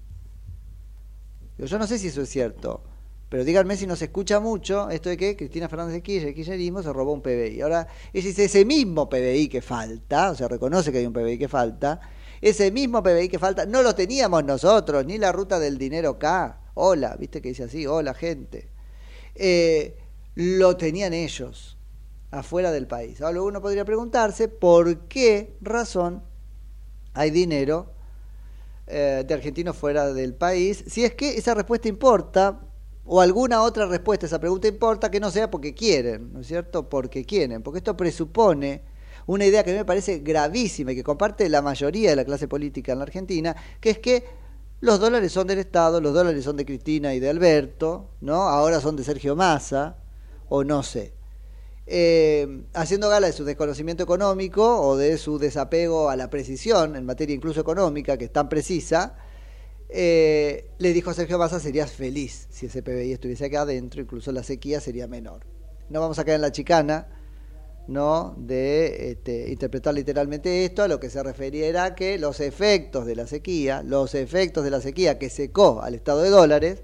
Yo no sé si eso es cierto, pero díganme si nos escucha mucho esto de que Cristina Fernández de Kirchner, el kirchnerismo, se robó un PBI. Ahora, es ese mismo PBI que falta, o sea, reconoce que hay un PBI que falta, ese mismo PBI que falta, no lo teníamos nosotros, ni la ruta del dinero acá. Hola, viste que dice así, hola gente. Eh, lo tenían ellos, afuera del país. Ahora uno podría preguntarse por qué razón hay dinero eh, de argentinos fuera del país, si es que esa respuesta importa, o alguna otra respuesta a esa pregunta importa, que no sea porque quieren, ¿no es cierto? Porque quieren, porque esto presupone una idea que a mí me parece gravísima y que comparte la mayoría de la clase política en la Argentina, que es que los dólares son del Estado, los dólares son de Cristina y de Alberto, ¿no? Ahora son de Sergio Massa, o no sé. Eh, haciendo gala de su desconocimiento económico o de su desapego a la precisión en materia incluso económica, que es tan precisa, eh, le dijo a Sergio Massa, serías feliz si ese PBI estuviese acá adentro, incluso la sequía sería menor. No vamos a caer en la chicana, ¿no? de este, interpretar literalmente esto, a lo que se refería era que los efectos de la sequía, los efectos de la sequía que secó al estado de dólares,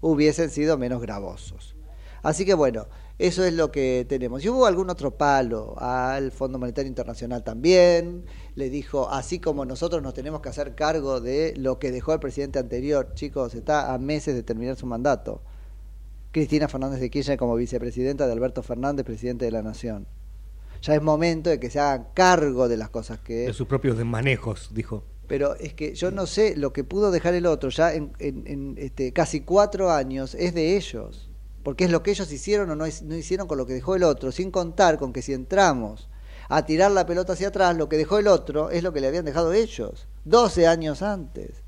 hubiesen sido menos gravosos. Así que bueno, eso es lo que tenemos. Y hubo algún otro palo al Fondo Monetario Internacional también, le dijo, así como nosotros nos tenemos que hacer cargo de lo que dejó el presidente anterior, chicos, está a meses de terminar su mandato. Cristina Fernández de Kirchner como vicepresidenta de Alberto Fernández, presidente de la Nación ya es momento de que se hagan cargo de las cosas que... De sus propios manejos, dijo. Pero es que yo no sé, lo que pudo dejar el otro ya en, en, este, casi cuatro años es de ellos, porque es lo que ellos hicieron o no, no hicieron con lo que dejó el otro, sin contar con que si entramos a tirar la pelota hacia atrás, lo que dejó el otro es lo que le habían dejado ellos, 12 años antes.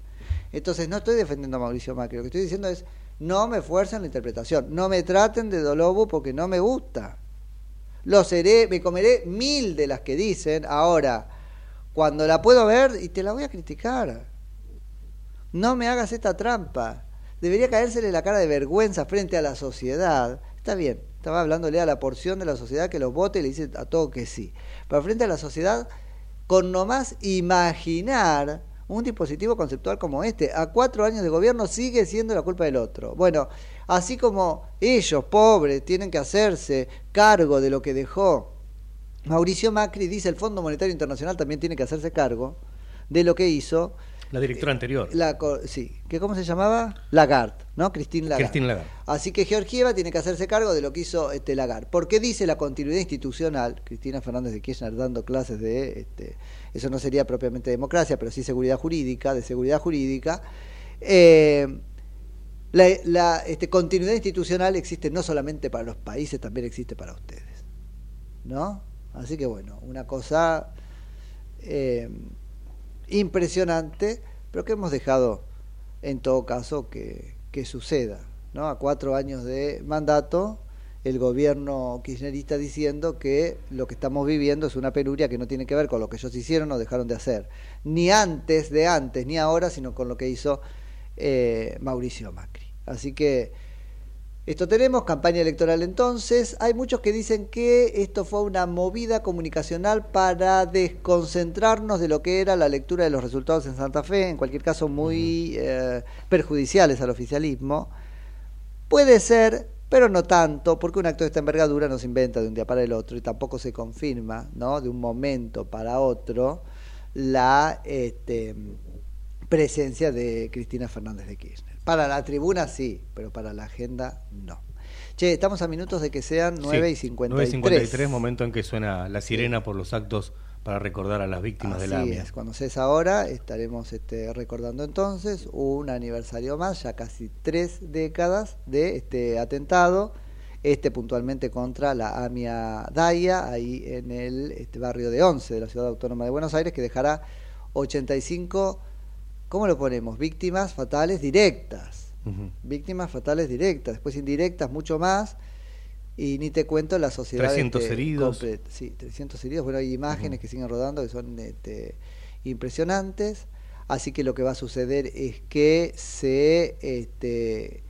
Entonces no estoy defendiendo a Mauricio Macri, lo que estoy diciendo es, no me fuercen la interpretación, no me traten de dolobo porque no me gusta. Lo seré, me comeré mil de las que dicen. Ahora, cuando la puedo ver, y te la voy a criticar. No me hagas esta trampa. Debería caérsele la cara de vergüenza frente a la sociedad. Está bien, estaba hablándole a la porción de la sociedad que lo vote y le dice a todo que sí. Pero frente a la sociedad, con nomás imaginar un dispositivo conceptual como este, a cuatro años de gobierno sigue siendo la culpa del otro. Bueno, así como ellos, pobres, tienen que hacerse cargo de lo que dejó Mauricio Macri, dice el Fondo Monetario Internacional también tiene que hacerse cargo de lo que hizo la directora anterior. La, sí, ¿Qué, ¿cómo se llamaba? Lagarde, ¿no? Christine Lagarde. Christine Lagarde. Así que Georgieva tiene que hacerse cargo de lo que hizo este Lagarde. ¿Por qué dice la continuidad institucional? Cristina Fernández de Kirchner dando clases de, este, eso no sería propiamente democracia, pero sí seguridad jurídica, de seguridad jurídica. Eh, la, este, continuidad institucional existe no solamente para los países, también existe para ustedes. ¿No? Así que bueno, una cosa eh, impresionante, pero que hemos dejado en todo caso que, que suceda. ¿no? A cuatro años de mandato, el gobierno kirchnerista diciendo que lo que estamos viviendo es una penuria que no tiene que ver con lo que ellos hicieron o dejaron de hacer. Ni antes de antes, ni ahora, sino con lo que hizo eh, Mauricio Macri. Así que Esto tenemos, campaña electoral entonces. Hay muchos que dicen que esto fue una movida comunicacional para desconcentrarnos de lo que era la lectura de los resultados en Santa Fe, en cualquier caso muy eh, perjudiciales al oficialismo. Puede ser, pero no tanto, porque un acto de esta envergadura no se inventa de un día para el otro y tampoco se confirma, ¿no? De un momento para otro la este, presencia de Cristina Fernández de Kirchner. Para la tribuna sí, pero para la agenda no. Che, estamos a minutos de que sean 9 y 53. 9.53, momento en que suena la sirena por los actos para recordar a las víctimas de la Así AMIA. es, cuando sea esa hora estaremos este, recordando entonces un aniversario más, ya casi tres décadas de este atentado, este puntualmente contra la AMIA Daya, ahí en el este, barrio de Once de la Ciudad Autónoma de Buenos Aires, que dejará 85, ¿cómo lo ponemos? Víctimas fatales directas. Víctimas fatales directas, después indirectas mucho más. Y ni te cuento la sociedad. 300 este, heridos. Sí, 300 heridos. Bueno, hay imágenes que siguen rodando que son este, impresionantes. Así que lo que va a suceder es que se este,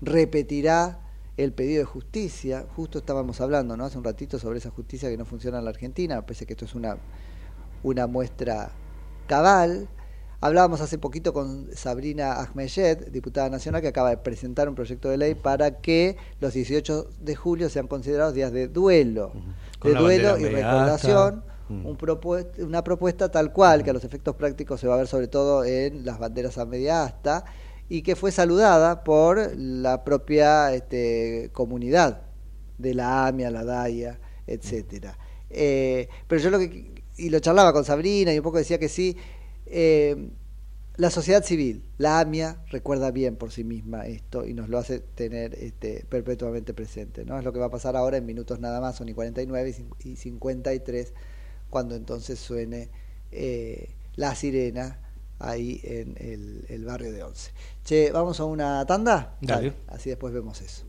repetirá el pedido de justicia. Justo estábamos hablando ¿no? hace un ratito sobre esa justicia que no funciona en la Argentina. Parece que esto es una, una muestra cabal. Hablábamos hace poquito con Sabrina Ahmeyed, diputada nacional, que acaba de presentar un proyecto de ley para que los 18 de julio sean considerados días de duelo, Con de duelo y recordación, Mm. un una propuesta tal cual, que a los efectos prácticos se va a ver sobre todo en las banderas a media asta, y que fue saludada por la propia este, comunidad de la AMIA, la DAIA, etcétera. Eh, pero yo lo que y lo charlaba con Sabrina y un poco decía que sí, eh, la sociedad civil, la AMIA recuerda bien por sí misma esto y nos lo hace tener este, perpetuamente presente, ¿no? Es lo que va a pasar ahora en minutos nada más, son y 49 y cin- y 53 cuando entonces suene eh, la sirena ahí en el, el barrio de Once. Che, ¿vamos a una tanda? Dale. Así después vemos eso.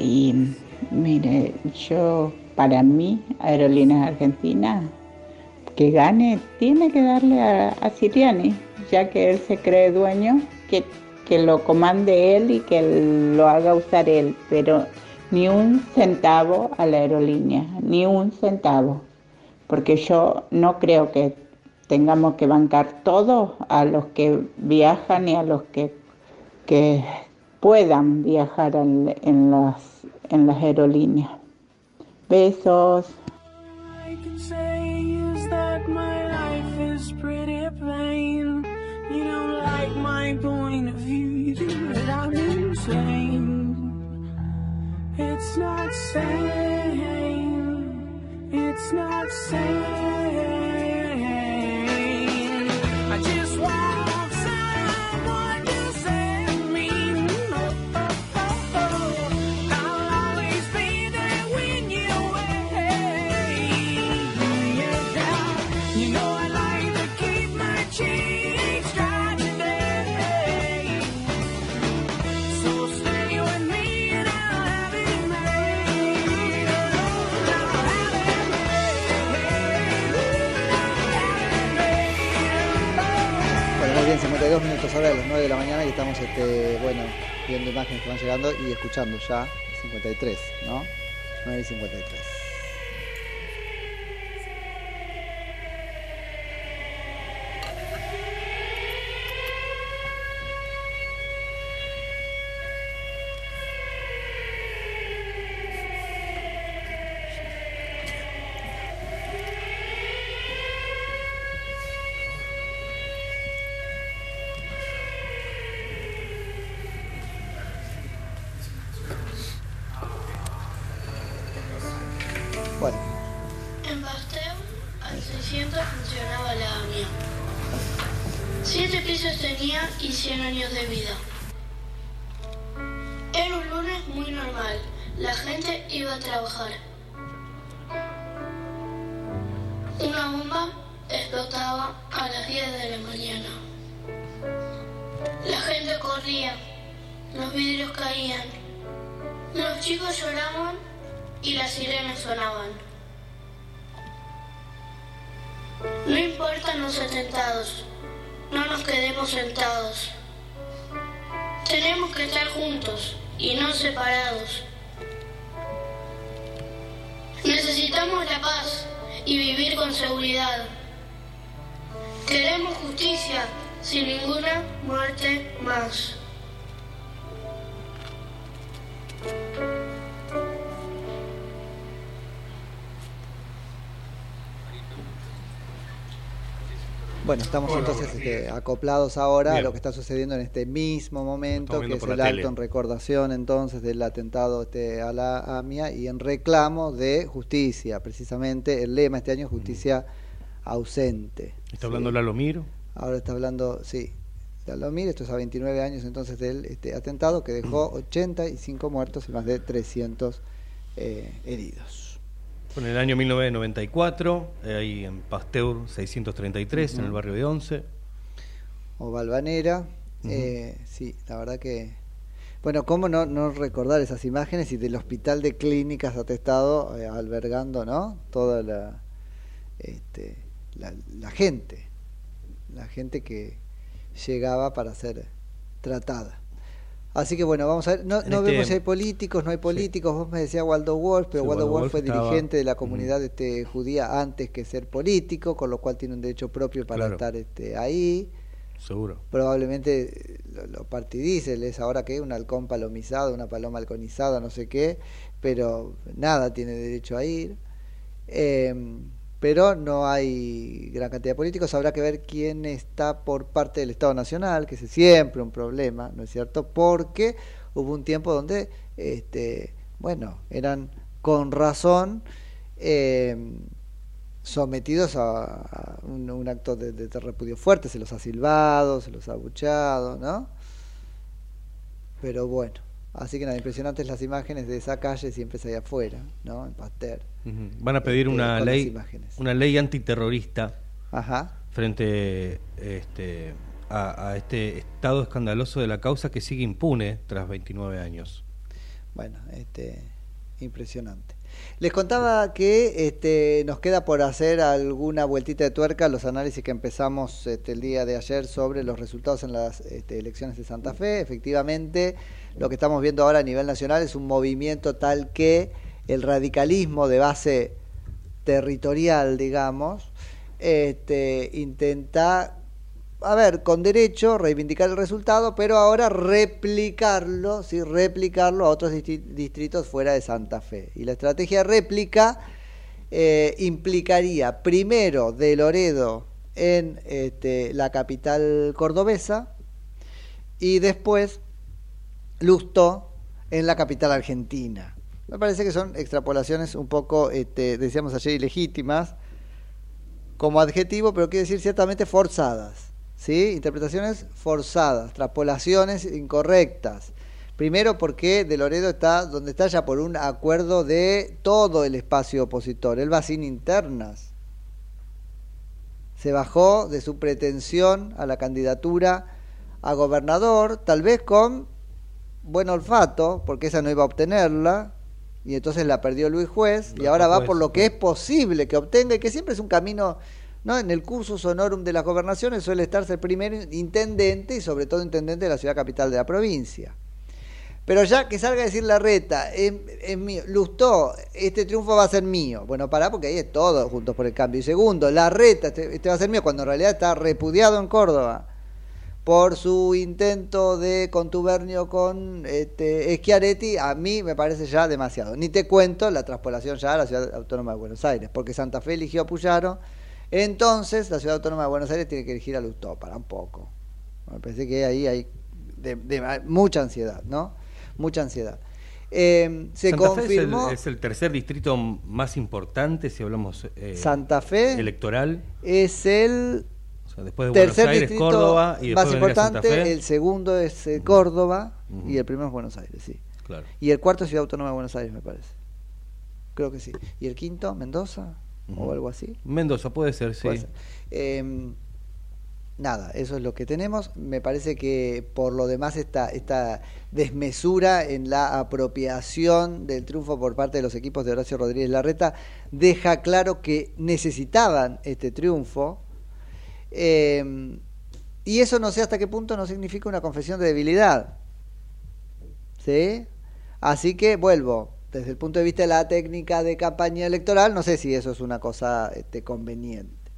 Y mire, yo, para mí, Aerolíneas Argentina, que gane, tiene que darle a, a Siriani, ya que él se cree dueño, que, que lo comande él y que lo haga usar él, pero ni un centavo a la aerolínea, ni un centavo, porque yo no creo que tengamos que bancar todo a los que viajan y a los que, que puedan viajar en, en las, en las aerolíneas. Besos. It's not. It's not. Las 9 de la mañana y estamos, este, bueno, viendo imágenes que van llegando y escuchando ya 53, ¿no? 9 y 53. En Pasteur, al 600 funcionaba la AMIA. Siete pisos tenía y 100 años de vida. Era un lunes muy normal. La gente iba a trabajar. Una bomba explotaba a las 10 de la mañana. La gente corría. Los vidrios caían. Los chicos lloraban y las sirenas sonaban. No importan los atentados, no nos quedemos sentados. Tenemos que estar juntos y no separados. Necesitamos la paz y vivir con seguridad. Queremos justicia sin ninguna muerte más. Bueno, estamos entonces este, acoplados ahora a lo que está sucediendo en este mismo momento, que es el acto en recordación entonces del atentado este, a la AMIA y en reclamo de justicia, precisamente el lema este año es justicia ausente. Está hablando Lalo Miro. Ahora está hablando, sí, Lalomir, esto es a 29 años entonces del este, atentado que dejó 85 muertos y más de 300 eh, heridos. Fue en el año 1994, eh, ahí en Pasteur 633, en el barrio de Once. o Balvanera. eh, sí, la verdad que. Bueno, ¿cómo no, no recordar esas imágenes y del hospital de clínicas atestado eh, albergando, ¿no? Toda la, este, la, la gente, la gente que llegaba para ser tratada. Así que bueno, vamos a ver, no, no este- vemos si hay políticos, no hay políticos, vos me decías Waldo Wolf, pero Sí, Waldo, Wolf Wolf fue estaba- dirigente de la comunidad este, judía antes que ser político, con lo cual tiene un derecho propio para Claro. estar este, ahí Seguro. probablemente eh, lo, lo partidice, él es ahora que un halcón palomizado, una paloma halconizada, no sé qué, pero nada tiene derecho a ir. Eh, pero no hay gran cantidad de políticos, habrá que ver quién está por parte del Estado Nacional, que es siempre un problema, ¿no es cierto? Porque hubo un tiempo donde, este, bueno, eran con razón eh, sometidos a, un acto de, de repudio fuerte, se los ha silbado, se los ha abuchado, ¿no? Pero bueno, así que nada, impresionantes las imágenes de esa calle siempre es ahí afuera, ¿no? En Pasteur. Van a pedir Este, una con las ley, imágenes. una ley antiterrorista Ajá. frente este, a, a este estado escandaloso de la causa que sigue impune tras 29 años. Bueno, este, impresionante. Les contaba que este, nos queda por hacer alguna vueltita de tuerca los análisis que empezamos este, el día de ayer sobre los resultados en las este, elecciones de Santa Fe. Efectivamente, lo que estamos viendo ahora a nivel nacional es un movimiento tal que el radicalismo de base territorial, digamos, este, intenta a ver, con derecho, reivindicar el resultado, pero ahora replicarlo, ¿sí? replicarlo a otros distritos fuera de Santa Fe. Y la estrategia réplica eh, implicaría primero de Loredo en este, la capital cordobesa y después Lustó en la capital argentina. Me parece que son extrapolaciones un poco, este, decíamos ayer, ilegítimas como adjetivo, pero quiere decir ciertamente forzadas. ¿sí? Interpretaciones forzadas, extrapolaciones incorrectas. Primero porque De Loredo está donde está ya por un acuerdo de todo el espacio opositor. Él va sin internas. Se bajó de su pretensión a la candidatura a gobernador, tal vez con buen olfato, porque esa no iba a obtenerla, y entonces la perdió Luis Juez, y ahora va por lo que es posible que obtenga, y que siempre es un camino ¿no? En el cursus honorum de las gobernaciones suele estarse el primer intendente y sobre todo intendente de la ciudad capital de la provincia. Pero ya que salga a decir la reta, es, es mío, Lustó, este triunfo va a ser mío. Bueno, pará, porque ahí es todo juntos por el cambio. Y segundo, la reta, este, este va a ser mío, cuando en realidad está repudiado en Córdoba por su intento de contubernio con este, Schiaretti, a mí me parece ya demasiado. Ni te cuento la traspolación ya a la Ciudad Autónoma de Buenos Aires, porque Santa Fe eligió a Puyaro, entonces la Ciudad Autónoma de Buenos Aires tiene que elegir a Lustó, para un poco. Me parece que ahí hay de- de- mucha ansiedad, ¿no? Mucha ansiedad. Eh, se Santa Fe confirmó... es el, es el tercer distrito más importante, si hablamos eh, Santa Fe electoral. es el O sea, después de tercer Buenos Aires, distrito Córdoba y después más Santa importante, Fe. el segundo es eh, Córdoba y el primero es Buenos Aires, sí. Claro. Y el cuarto es Ciudad Autónoma de Buenos Aires, me parece. Creo que sí. ¿Y el quinto, Mendoza? ¿O algo así? Mendoza, puede ser, sí. Puede ser. Eh, nada, eso es lo que tenemos. Me parece que por lo demás esta, esta desmesura en la apropiación del triunfo por parte de los equipos de Horacio Rodríguez Larreta deja claro que necesitaban este triunfo. Eh, y eso no sé hasta qué punto no significa una confesión de debilidad. ¿Sí? Así que vuelvo, desde el punto de vista de la técnica de campaña electoral, no sé si eso es una cosa este, conveniente.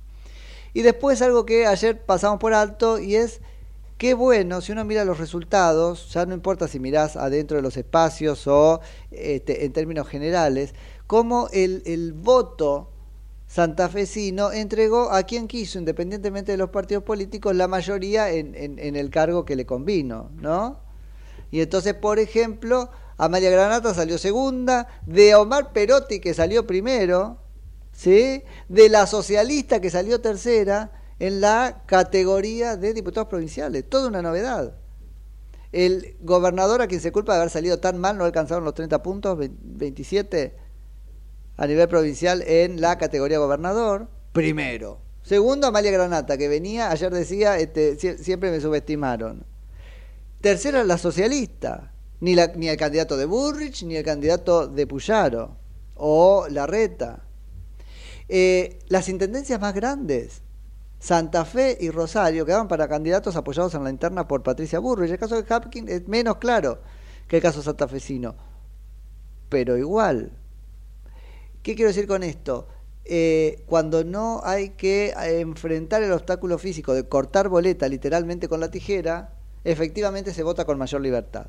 Y después algo que ayer pasamos por alto y es qué bueno, si uno mira los resultados, ya no importa si mirás adentro de los espacios o este, en términos generales, cómo el, el voto santafesino entregó a quien quiso, independientemente de los partidos políticos, la mayoría en, el cargo que le convino, ¿no? Y entonces, por ejemplo, Amalia Granata salió segunda, de Omar Perotti que salió primero, ¿sí? De la socialista que salió tercera en la categoría de diputados provinciales, toda una novedad. El gobernador a quien se culpa de haber salido tan mal, no alcanzaron los 30 puntos, 27 a nivel provincial en la categoría gobernador, primero. Segundo, Amalia Granata, que venía, ayer decía, este, sie- siempre me subestimaron. Tercera, la socialista. Ni, la, ni el candidato de Burrich, ni el candidato de Puyaro. O Larreta. Eh, las intendencias más grandes, Santa Fe y Rosario, quedaban para candidatos apoyados en la interna por Patricia Burrich. El caso de Hapkin es menos claro que el caso santafesino. Pero igual. ¿Qué quiero decir con esto? Eh, cuando no hay que eh, enfrentar el obstáculo físico de cortar boleta literalmente con la tijera, efectivamente se vota con mayor libertad.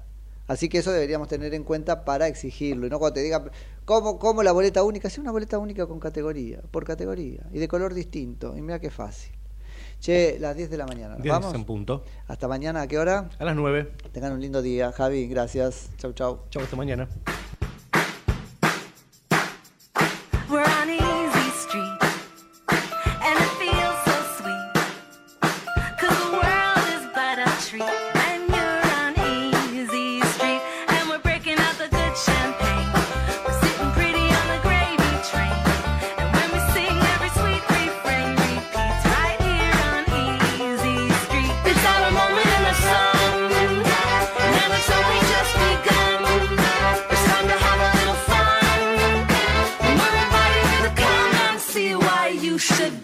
Así que eso deberíamos tener en cuenta para exigirlo. Y no cuando te digan, ¿cómo, cómo la boleta única? Sí, una boleta única con categoría, por categoría, y de color distinto. Y mira qué fácil. Che, las 10 de la mañana. ¿Nos 10 vamos? en punto. Hasta mañana, ¿a qué hora? A las 9. Tengan un lindo día. Javi, gracias. Chau, chau. Chau, hasta mañana.